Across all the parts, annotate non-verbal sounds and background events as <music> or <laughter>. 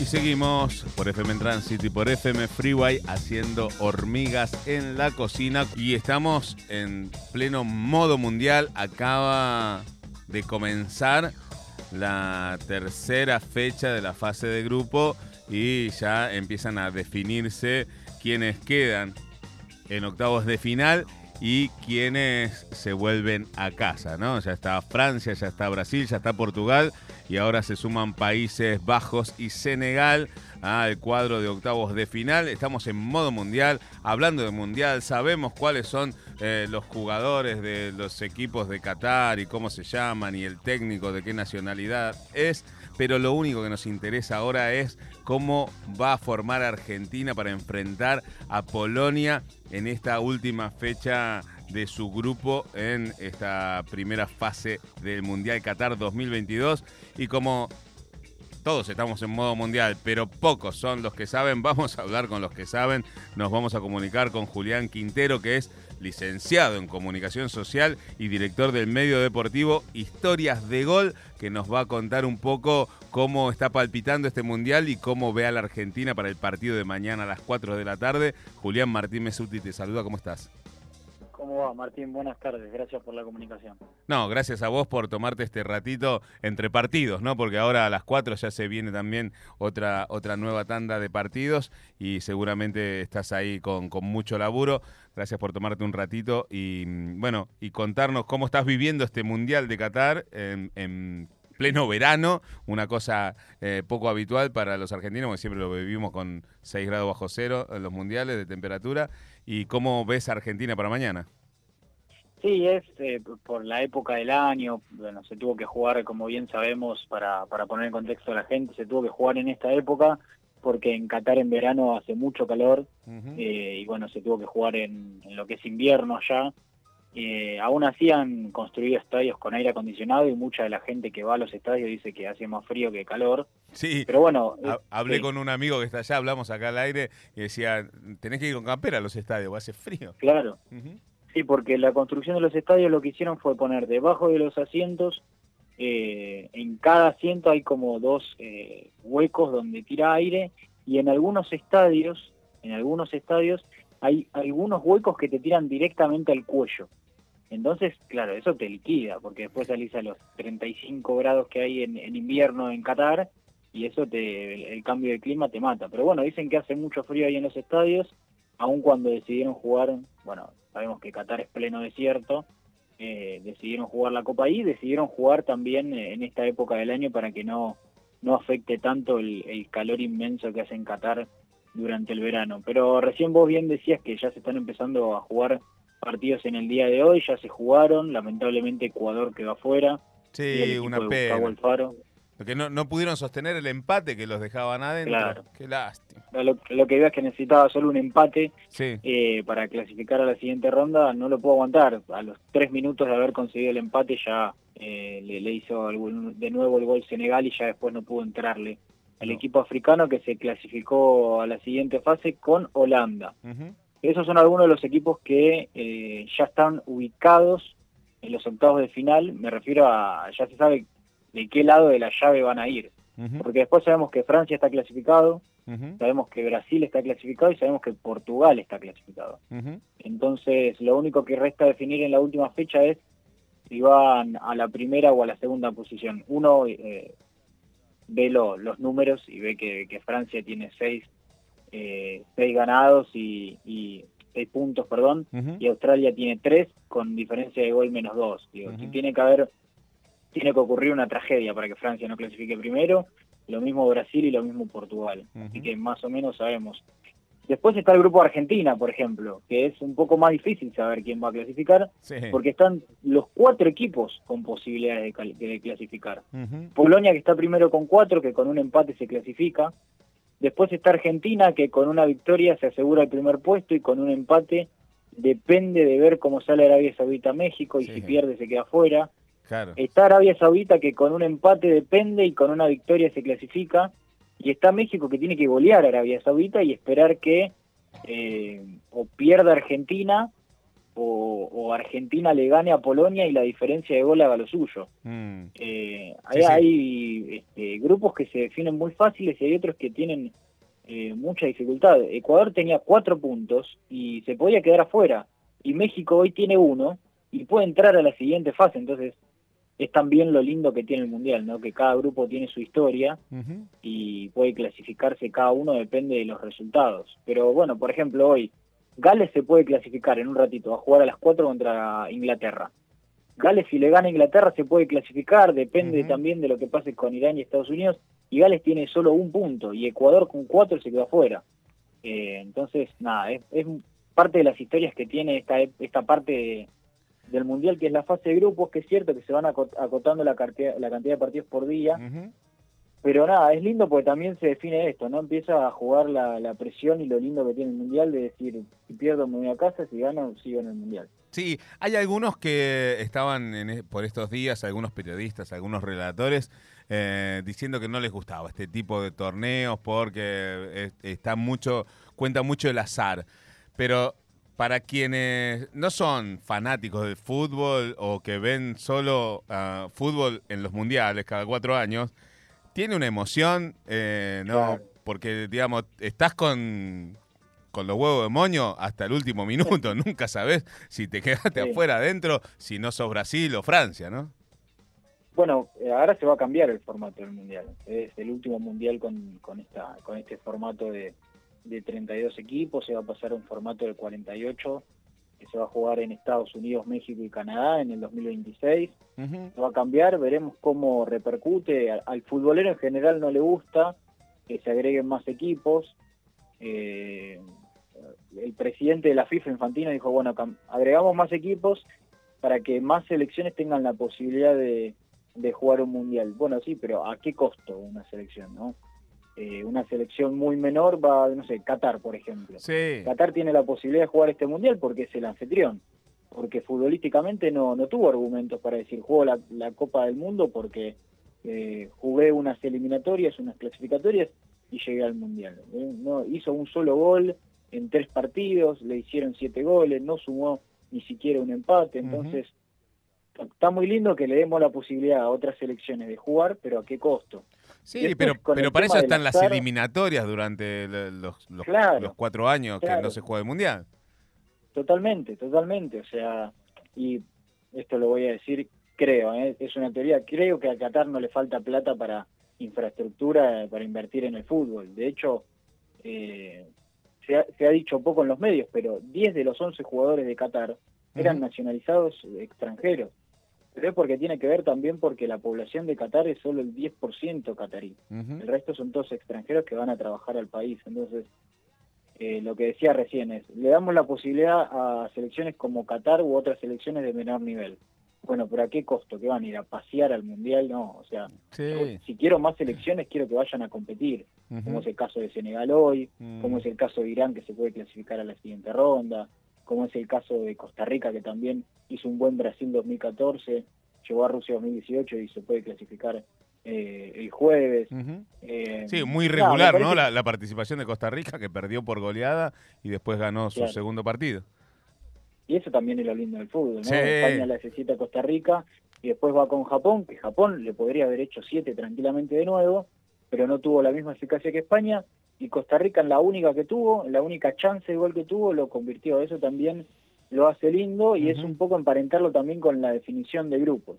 Y seguimos por FM Transit y por FM Freeway haciendo hormigas en la cocina. Y estamos en pleno modo mundial. Acaba de comenzar la tercera fecha de la fase de grupo y ya empiezan a definirse quienes quedan en octavos de final y quienes se vuelven a casa, ¿no? Ya está Francia, ya está Brasil, ya está Portugal y ahora se suman Países Bajos y Senegal al cuadro de octavos de final. Estamos en modo mundial, hablando de mundial, sabemos cuáles son eh, los jugadores de los equipos de Qatar y cómo se llaman y el técnico de qué nacionalidad es, pero lo único que nos interesa ahora es cómo va a formar Argentina para enfrentar a Polonia en esta última fecha de su grupo en esta primera fase del Mundial Qatar 2022 y como todos estamos en modo mundial, pero pocos son los que saben. <laughs> Vamos a hablar con los que saben. Nos vamos a comunicar con Julián Quintero, que es licenciado en comunicación social y director del medio deportivo Historias de Gol, que nos va a contar un poco cómo está palpitando este mundial y cómo ve a la Argentina para el partido de mañana a las 4 de la tarde. Julián Martín Mesuti te saluda, ¿cómo estás? ¿Cómo va, Martín? Buenas tardes. Gracias por la comunicación. No, gracias a vos por tomarte este ratito entre partidos, ¿no? Porque ahora a las 4 ya se viene también otra, otra nueva tanda de partidos y seguramente estás ahí con, con mucho laburo. Gracias por tomarte un ratito y, bueno, y contarnos cómo estás viviendo este Mundial de Qatar en, pleno verano, una cosa eh, poco habitual para los argentinos, porque siempre lo vivimos con 6 grados bajo cero en los mundiales de temperatura. ¿Y cómo ves a Argentina para mañana? Sí, es eh, por la época del año, bueno, se tuvo que jugar, como bien sabemos, para, para poner en contexto a la gente, se tuvo que jugar en esta época porque en Qatar en verano hace mucho calor eh, y bueno, se tuvo que jugar en, lo que es invierno allá. Eh, aún así han construido estadios con aire acondicionado y mucha de la gente que va a los estadios dice que hace más frío que calor. Sí, pero bueno. hablé con un amigo que está allá, hablamos acá al aire y decía, tenés que ir con campera a los estadios, hace frío. Claro. Sí, porque la construcción de los estadios lo que hicieron fue poner debajo de los asientos, eh, en cada asiento hay como dos eh, huecos donde tira aire y en algunos estadios, en algunos estadios hay algunos huecos que te tiran directamente al cuello. Entonces, claro, eso te liquida, porque después salís a los 35 grados que hay en, invierno en Qatar y eso te, el, cambio de clima te mata. Pero bueno, dicen que hace mucho frío ahí en los estadios, aun cuando decidieron jugar, bueno, sabemos que Qatar es pleno desierto, eh, decidieron jugar la Copa ahí, decidieron jugar también eh, en esta época del año para que no, no afecte tanto el, calor inmenso que hace en Qatar durante el verano. Pero recién vos bien decías que ya se están empezando a jugar partidos en el día de hoy, ya se jugaron, lamentablemente Ecuador quedó afuera. Sí, una pena. Porque no, no pudieron sostener el empate que los dejaban adentro. Claro. Qué lástima. Lo, que veo es que necesitaba solo un empate eh, para clasificar a la siguiente ronda. No lo puedo aguantar. A los tres minutos de haber conseguido el empate ya eh, le, hizo de nuevo el gol Senegal y ya después no pudo entrarle al equipo africano que se clasificó a la siguiente fase con Holanda. Esos son algunos de los equipos que eh, ya están ubicados en los octavos de final. Me refiero a, ya se sabe de qué lado de la llave van a ir. Porque después sabemos que Francia está clasificado, sabemos que Brasil está clasificado y sabemos que Portugal está clasificado. Entonces, lo único que resta definir en la última fecha es si van a la primera o a la segunda posición. Uno eh, ve los números y ve que, Francia tiene seis, eh, seis ganados y, seis puntos, perdón, y Australia tiene tres con diferencia de gol menos dos. Digo, tiene que haber tiene que ocurrir una tragedia para que Francia no clasifique primero, lo mismo Brasil y lo mismo Portugal. Así que más o menos sabemos. Después está el grupo Argentina, por ejemplo, que es un poco más difícil saber quién va a clasificar, porque están los cuatro equipos con posibilidades de, clasificar. Polonia, que está primero con cuatro, que con un empate se clasifica. Después está Argentina, que con una victoria se asegura el primer puesto y con un empate depende de ver cómo sale Arabia Saudita-México y si pierde se queda fuera. Está Arabia Saudita que con un empate depende y con una victoria se clasifica. Y está México que tiene que golear a Arabia Saudita y esperar que eh, o pierda Argentina o, Argentina le gane a Polonia y la diferencia de gol haga lo suyo. Mm. Eh, hay, este, grupos que se definen muy fáciles y hay otros que tienen eh, mucha dificultad. Ecuador tenía cuatro puntos y se podía quedar afuera. Y México hoy tiene uno y puede entrar a la siguiente fase. Entonces, es también lo lindo que tiene el Mundial, ¿no? Que cada grupo tiene su historia y puede clasificarse cada uno, depende de los resultados. Pero bueno, por ejemplo, hoy Gales se puede clasificar en un ratito, va a jugar a las 4 contra Inglaterra. Gales si le gana a Inglaterra se puede clasificar, depende también de lo que pase con Irán y Estados Unidos, y Gales tiene solo un punto, y Ecuador con cuatro se quedó afuera. Eh, entonces, nada, es, parte de las historias que tiene esta, esta parte del Mundial, que es la fase de grupos, que es cierto que se van acotando la, la cantidad de partidos por día, pero nada, es lindo porque también se define esto, ¿no? Empieza a jugar la, presión y lo lindo que tiene el Mundial de decir, si pierdo me voy a casa, si gano sigo en el Mundial. Sí, hay algunos que estaban en, e, por estos días, algunos periodistas, algunos relatores, eh, diciendo que no les gustaba este tipo de torneos porque está mucho, cuenta mucho el azar. Pero para quienes no son fanáticos del fútbol o que ven solo ah, fútbol en los mundiales cada cuatro años, tiene una emoción, eh, ¿no? Porque, digamos, estás con, con los huevos de moño hasta el último <laughs> minuto. Nunca sabes si te quedaste afuera, adentro, si no sos Brasil o Francia, ¿no? Bueno, eh, ahora se va a cambiar el formato del Mundial. Es el último Mundial con, con, esta, con este formato de, de 32 equipos. Se va a pasar a un formato del 48 que se va a jugar en Estados Unidos, México y Canadá en el 2026. Va a cambiar, veremos cómo repercute. Al, futbolero en general no le gusta que se agreguen más equipos. Eh, el presidente de la FIFA, Infantino, dijo, bueno, agregamos más equipos para que más selecciones tengan la posibilidad de, de jugar un mundial. Bueno, sí, pero ¿a qué costo una selección, no? Eh, una selección muy menor va, no sé, Qatar, por ejemplo. Qatar tiene la posibilidad de jugar este mundial porque es el anfitrión, porque futbolísticamente no, no tuvo argumentos para decir juego la, la Copa del Mundo porque eh, jugué unas eliminatorias, unas clasificatorias y llegué al mundial. Eh, no hizo un solo gol en tres partidos, le hicieron siete goles, no sumó ni siquiera un empate, entonces está muy lindo que le demos la posibilidad a otras selecciones de jugar, pero ¿a qué costo? Sí, pero, pero para eso están las eliminatorias durante los, los, cuatro años que no se juega el Mundial. Totalmente, totalmente. O sea, y esto lo voy a decir, creo, ¿eh? es una teoría, creo que a Qatar no le falta plata para infraestructura, para invertir en el fútbol. De hecho, eh, se, ha, se, ha, dicho poco en los medios, pero 10 de los 11 jugadores de Qatar eran nacionalizados extranjeros pero es porque tiene que ver también porque la población de Qatar es solo el 10% catarí. El resto son todos extranjeros que van a trabajar al país. Entonces, eh, lo que decía recién es, le damos la posibilidad a selecciones como Qatar u otras selecciones de menor nivel. Bueno, pero ¿a qué costo? ¿Que van a ir a pasear al Mundial? No, o sea, si quiero más selecciones, quiero que vayan a competir, como es el caso de Senegal hoy, mm. como es el caso de Irán, que se puede clasificar a la siguiente ronda, como es el caso de Costa Rica, que también hizo un buen Brasil 2014, llegó a Rusia 2018 y se puede clasificar eh, el jueves. Eh, sí, muy regular, ¿no? La, participación de Costa Rica, que perdió por goleada y después ganó su segundo partido. Y eso también es lo lindo del fútbol, ¿no? España la necesita Costa Rica y después va con Japón, que Japón le podría haber hecho siete tranquilamente de nuevo, pero no tuvo la misma eficacia que España y Costa Rica en la única que tuvo, la única chance de gol que tuvo, lo convirtió. Eso también lo hace lindo y es un poco emparentarlo también con la definición de grupos.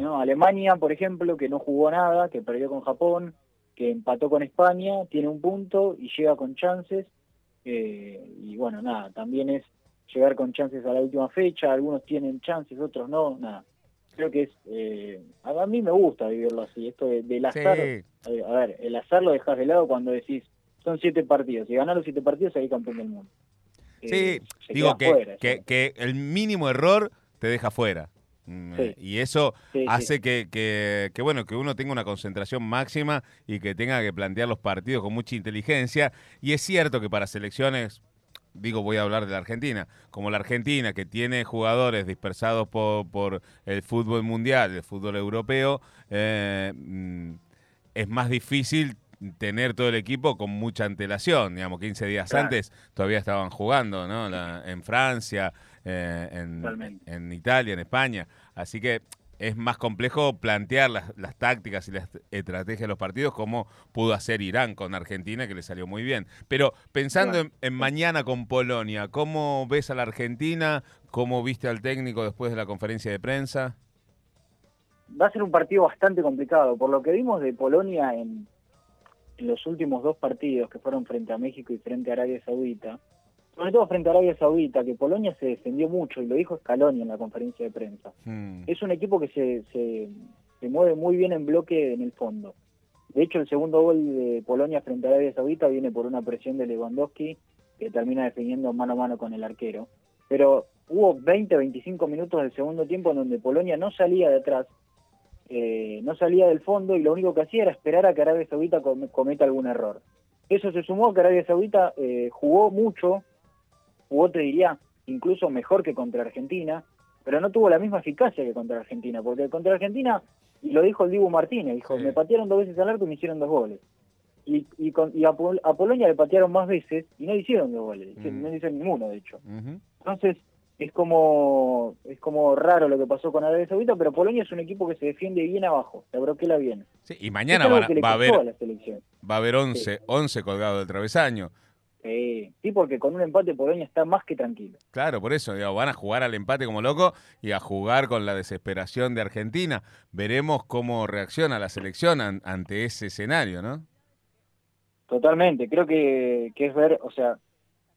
¿no? Alemania, por ejemplo, que no jugó nada, que perdió con Japón, que empató con España, tiene un punto y llega con chances. Eh, y bueno, nada, también es llegar con chances a la última fecha, algunos tienen chances, otros no, nada. Creo que es, eh, a mí me gusta vivirlo así, esto de, del azar, eh, a ver, el azar lo dejas de lado cuando decís, son siete partidos. Y ganar los siete partidos, ahí campeón del mundo. Sí, eh, digo que, que, el mínimo error te deja fuera. Mm, y eso hace que, que, bueno, que uno tenga una concentración máxima y que tenga que plantear los partidos con mucha inteligencia. Y es cierto que para selecciones, digo, voy a hablar de la Argentina, como la Argentina, que tiene jugadores dispersados por, por el fútbol mundial, el fútbol europeo, eh, mm, es más difícil tener todo el equipo con mucha antelación, digamos, 15 días antes todavía estaban jugando, ¿no? en Francia, eh, en, Italia, en España. Así que es más complejo plantear las, tácticas y las estrategias de los partidos como pudo hacer Irán con Argentina, que le salió muy bien. Pero pensando en, mañana con Polonia, ¿cómo ves a la Argentina? ¿Cómo viste al técnico después de la conferencia de prensa? Va a ser un partido bastante complicado. Por lo que vimos de Polonia en, en los últimos dos partidos, que fueron frente a México y frente a Arabia Saudita, sobre todo frente a Arabia Saudita, que Polonia se defendió mucho, y lo dijo Scaloni en la conferencia de prensa. Hmm. Es un equipo que se, se, mueve muy bien en bloque en el fondo. De hecho, el segundo gol de Polonia frente a Arabia Saudita viene por una presión de Lewandowski, que termina defendiendo mano a mano con el arquero. Pero hubo 20, 25 minutos del segundo tiempo en donde Polonia no salía de atrás, eh, no salía del fondo y lo único que hacía era esperar a que Arabia Saudita cometa algún error. Eso se sumó a que Arabia Saudita eh, jugó mucho, jugó, te diría, incluso mejor que contra Argentina, pero no tuvo la misma eficacia que contra Argentina, porque contra Argentina, y lo dijo el Dibu Martínez, dijo, me patearon dos veces al arco y me hicieron dos goles. Y, y, y a, Polonia le patearon más veces y no hicieron dos goles, no hicieron ninguno, de hecho. Entonces, es como es como raro lo que pasó con Arabia Saudita, pero Polonia es un equipo que se defiende bien abajo, se broquela bien. Sí, y mañana va, a haber, va a haber 11, 11 colgados del travesaño. Sí, porque con un empate Polonia está más que tranquilo. Claro, por eso, van a jugar al empate como loco y a jugar con la desesperación de Argentina. Veremos cómo reacciona la selección ante ese escenario, ¿no? Totalmente, creo que, es ver, o sea,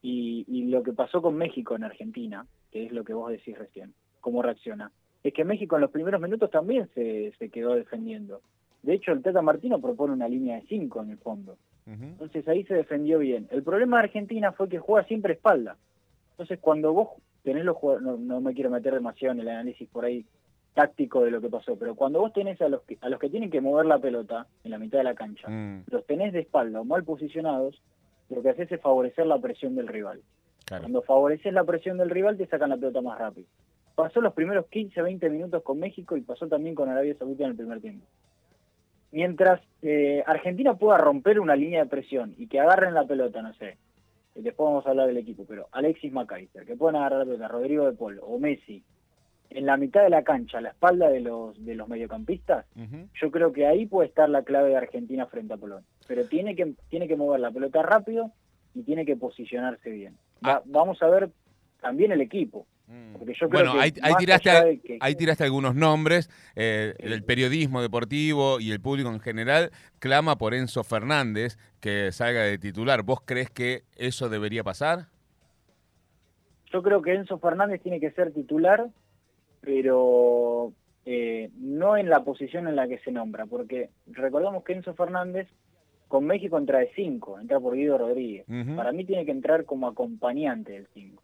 y, y, lo que pasó con México en Argentina, que es lo que vos decís recién, cómo reacciona, es que México en los primeros minutos también se, se quedó defendiendo. De hecho, el Teta Martino propone una línea de 5 en el fondo. Entonces ahí se defendió bien. El problema de Argentina fue que juega siempre espalda. Entonces cuando vos tenés los jugadores, no, me quiero meter demasiado en el análisis por ahí táctico de lo que pasó, pero cuando vos tenés a los que, a los que tienen que mover la pelota en la mitad de la cancha, mm. los tenés de espalda o mal posicionados, lo que haces es favorecer la presión del rival. Cuando favoreces la presión del rival te sacan la pelota más rápido. Pasó los primeros 15, 20 minutos con México y pasó también con Arabia Saudita en el primer tiempo mientras eh, Argentina pueda romper una línea de presión y que agarren la pelota, no sé, después vamos a hablar del equipo, pero Alexis McAllister, que puedan agarrar la pelota, Rodrigo de Paul o Messi, en la mitad de la cancha, a la espalda de los, de los mediocampistas, yo creo que ahí puede estar la clave de Argentina frente a Polonia. Pero tiene que, tiene que mover la pelota rápido y tiene que posicionarse bien. Ah. vamos a ver también el equipo. Mm. bueno, ahí, tiraste, ahí tiraste algunos nombres. Eh, el periodismo deportivo y el público en general clama por Enzo Fernández que salga de titular. ¿Vos crees que eso debería pasar? Yo creo que Enzo Fernández tiene que ser titular, pero eh, no en la posición en la que se nombra, porque recordamos que Enzo Fernández con México entra de 5, entra por Guido Rodríguez. Para mí tiene que entrar como acompañante del 5.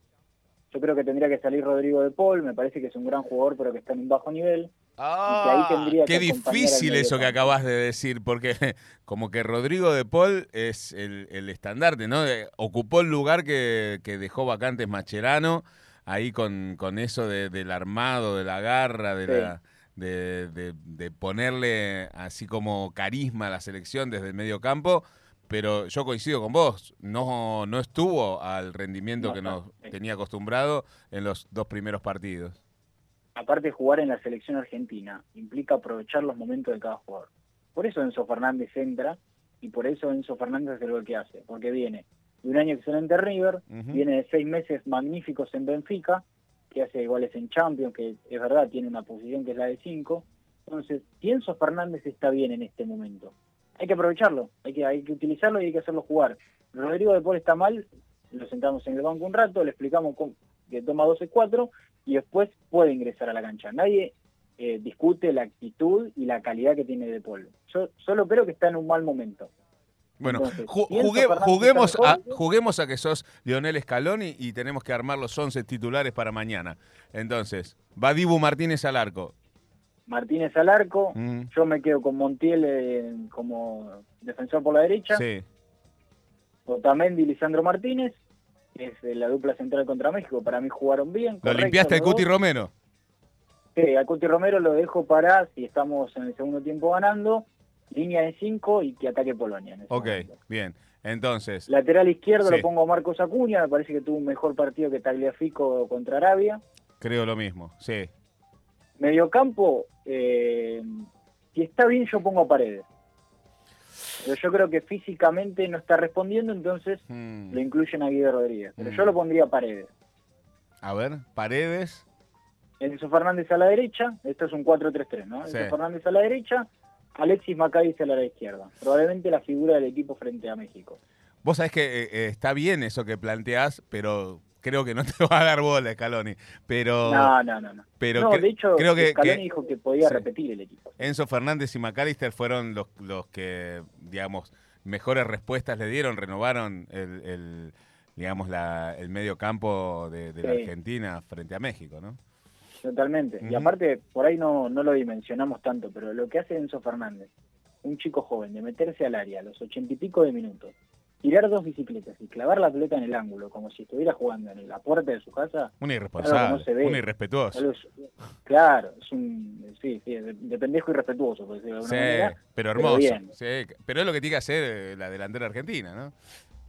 Yo creo que tendría que salir Rodrigo de Paul, me parece que es un gran jugador, pero que está en un bajo nivel. Ah, qué difícil eso que acabas de decir, porque <laughs> como que Rodrigo de Paul es el, estandarte, ¿no? Ocupó el lugar que, dejó vacantes Macherano, ahí con, con eso del armado, de la garra, de la... de, ponerle así como carisma a la selección desde el medio campo, pero yo coincido con vos, no, no estuvo al rendimiento que nos tenía acostumbrado en los dos primeros partidos. Aparte jugar en la selección argentina implica aprovechar los momentos de cada jugador. Por eso Enzo Fernández entra y por eso Enzo Fernández hace lo que hace, porque viene de un año excelente River, viene de seis meses magníficos en Benfica, que hace iguales en Champions, que es verdad, tiene una posición que es la de cinco. Entonces, si Enzo Fernández está bien en este momento, hay que aprovecharlo, hay que, hay que utilizarlo y hay que hacerlo jugar. Rodrigo de Paul está mal, lo sentamos en el banco un rato, le explicamos que toma 12-4 y después puede ingresar a la cancha. Nadie eh, discute la actitud y la calidad que tiene De Paul. Yo solo creo que está en un mal momento. Bueno, juguemos, a, juguemos a que sos Lionel Scaloni y tenemos que armar los 11 titulares para mañana. Entonces, va Dibu Martínez al arco. Martínez al arco, mm. yo me quedo con Montiel eh, como defensor por la derecha. Sí. Otamendi y Lisandro Martínez, que es la dupla central contra México, para mí jugaron bien. ¿Lo limpiaste al Cuti Romero? Sí, al Cuti Romero lo dejo para, si estamos en el segundo tiempo ganando, línea de 5 y que ataque Polonia. ok, bien. Entonces. Lateral izquierdo lo pongo a Marcos Acuña, me parece que tuvo un mejor partido que Tagliafico contra Arabia. Creo lo mismo, sí. Mediocampo, eh, si está bien yo pongo Paredes. Pero yo creo que físicamente no está respondiendo, entonces hmm. lo incluyen a Guido Rodríguez. Pero yo hmm. lo pondría a Paredes. A ver, Paredes. Enzo Fernández a la derecha, esto es un 4-3-3, ¿no? Enzo Fernández a la derecha, Alexis Macádiz a la izquierda. Probablemente la figura del equipo frente a México. Vos sabés que eh, eh, está bien eso que planteás, pero creo que no te <laughs> va a dar bola Scaloni. Pero, no, no, no. Pero no, de hecho, creo que, Scaloni dijo que podía repetir el equipo. Enzo Fernández y McAllister fueron los, los que, digamos, mejores respuestas le dieron, renovaron el, digamos, la, el medio campo de, la Argentina frente a México, ¿no? Totalmente. Y aparte, por ahí no, no lo dimensionamos tanto, pero lo que hace Enzo Fernández, un chico joven, de meterse al área a los ochenta y pico de minutos, tirar dos bicicletas y clavar la pelota en el ángulo, como si estuviera jugando en la puerta de su casa. Un irresponsable, un irrespetuoso. claro, es un. Sí, sí, de, pendejo irrespetuoso, por decirlo de alguna manera. Pero hermoso. Pero, pero es lo que tiene que hacer eh, la delantera argentina, ¿no?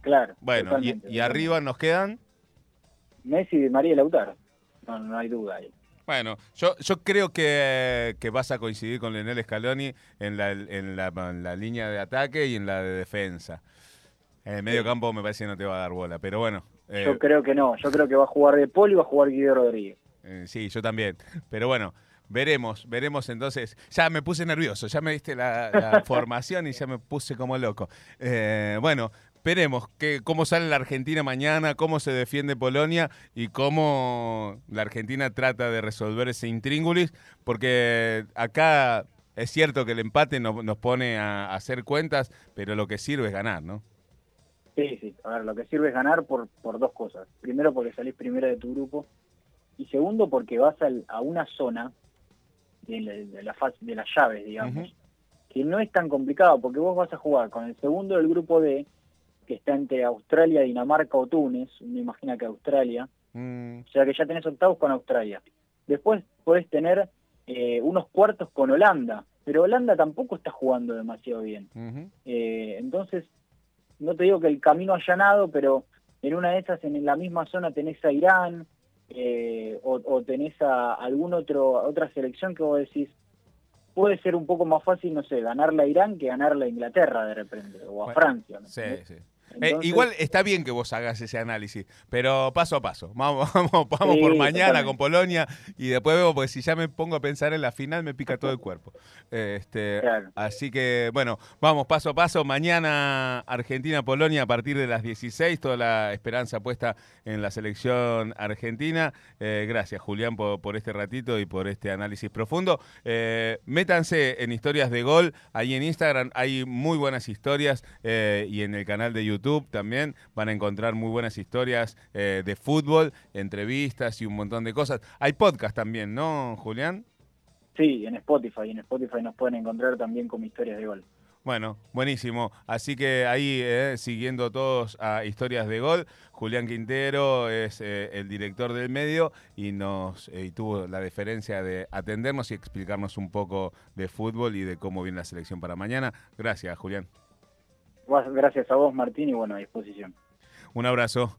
Claro. Bueno, y, arriba nos quedan. Messi y María Lautaro. No, no hay duda ahí. Bueno, yo, yo creo que, vas a coincidir con Leonel Scaloni en la, en, la, línea de ataque y en la de defensa. En el medio campo me parece que no te va a dar bola, pero bueno. Eh, yo creo que no, yo creo que va a jugar De Poli y va a jugar Guido Rodríguez. Eh, sí, yo también. Pero bueno, veremos, veremos entonces. Ya me puse nervioso, ya me diste la, <laughs> formación y ya me puse como loco. Eh, bueno, Esperemos que, cómo sale la Argentina mañana, cómo se defiende Polonia y cómo la Argentina trata de resolver ese intríngulis, porque acá es cierto que el empate nos, pone a, hacer cuentas, pero lo que sirve es ganar, ¿no? Sí, sí. A ver, lo que sirve es ganar por, por dos cosas. Primero, porque salís primero de tu grupo. Y segundo, porque vas a una zona de, la, de las llaves, digamos, que no es tan complicado, porque vos vas a jugar con el segundo del grupo D que está entre Australia, Dinamarca o Túnez, me imagino que Australia, mm. o sea que ya tenés octavos con Australia. Después podés tener eh, unos cuartos con Holanda, pero Holanda tampoco está jugando demasiado bien. Eh, entonces, no te digo que el camino allanado, pero en una de esas, en la misma zona tenés a Irán, eh, o, tenés a algún otro otra selección que vos decís puede ser un poco más fácil no sé ganarle a Irán que ganarle a Inglaterra de repente o a Francia sí, sí. Eh, igual está bien que vos hagas ese análisis, pero paso a paso. Vamos, <laughs> vamos, vamos por mañana con Polonia y después vemos, porque si ya me pongo a pensar en la final me pica todo el cuerpo. Este, Así que, bueno, vamos paso a paso. Mañana Argentina-Polonia a partir de las 16, toda la esperanza puesta en la selección argentina. Eh, gracias, Julián, por, este ratito y por este análisis profundo. Eh, métanse en historias de gol, ahí en Instagram hay muy buenas historias y en el canal de YouTube también van a encontrar muy buenas historias eh, de fútbol, entrevistas y un montón de cosas. Hay podcast también, ¿no, Julián? Sí, en Spotify. En Spotify nos pueden encontrar también con historias de gol. Bueno, buenísimo. Así que ahí, eh, siguiendo todos a Historias de Gol, Julián Quintero es eh, el director del medio y nos y tuvo la deferencia de atendernos y explicarnos un poco de fútbol y de cómo viene la selección para mañana. Gracias, Julián. Gracias a vos, Martín, y bueno, a disposición. Un abrazo.